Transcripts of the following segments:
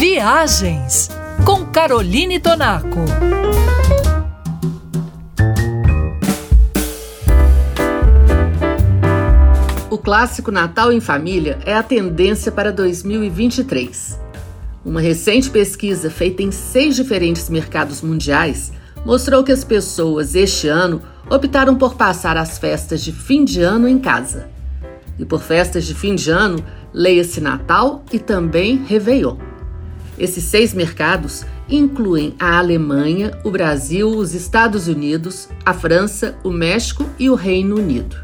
Viagens com Caroline Tonaco. O clássico Natal em Família é a tendência para 2023. Uma recente pesquisa feita em seis diferentes mercados mundiais mostrou que as pessoas este ano optaram por passar as festas de fim de ano em casa. E por festas de fim de ano, leia-se Natal e também Réveillon. Esses seis mercados incluem a Alemanha, o Brasil, os Estados Unidos, a França, o México e o Reino Unido.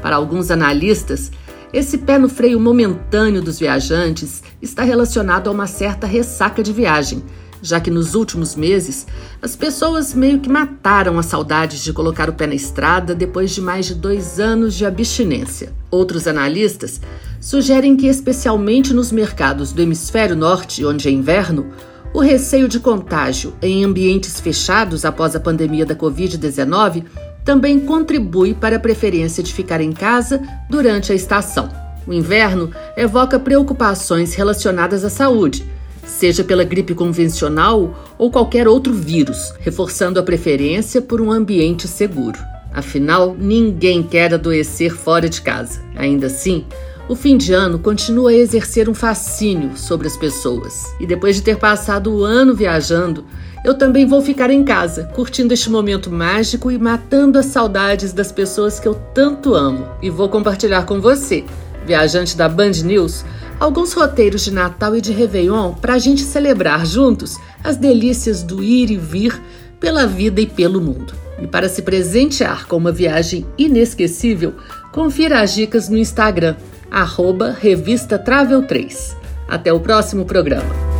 Para alguns analistas, esse pé no freio momentâneo dos viajantes está relacionado a uma certa ressaca de viagem, já que nos últimos meses as pessoas meio que mataram as saudades de colocar o pé na estrada depois de mais de dois anos de abstinência. Outros analistas sugerem que, especialmente nos mercados do hemisfério norte, onde é inverno, o receio de contágio em ambientes fechados após a pandemia da Covid-19 também contribui para a preferência de ficar em casa durante a estação. O inverno evoca preocupações relacionadas à saúde, seja pela gripe convencional ou qualquer outro vírus, reforçando a preferência por um ambiente seguro. Afinal, ninguém quer adoecer fora de casa. Ainda assim, o fim de ano continua a exercer um fascínio sobre as pessoas. E depois de ter passado o ano viajando, eu também vou ficar em casa, curtindo este momento mágico e matando as saudades das pessoas que eu tanto amo. E vou compartilhar com você, viajante da Band News, alguns roteiros de Natal e de Réveillon para a gente celebrar juntos as delícias do ir e vir pela vida e pelo mundo. E para se presentear com uma viagem inesquecível, confira as dicas no Instagram arroba Revista Travel 3. Até o próximo programa.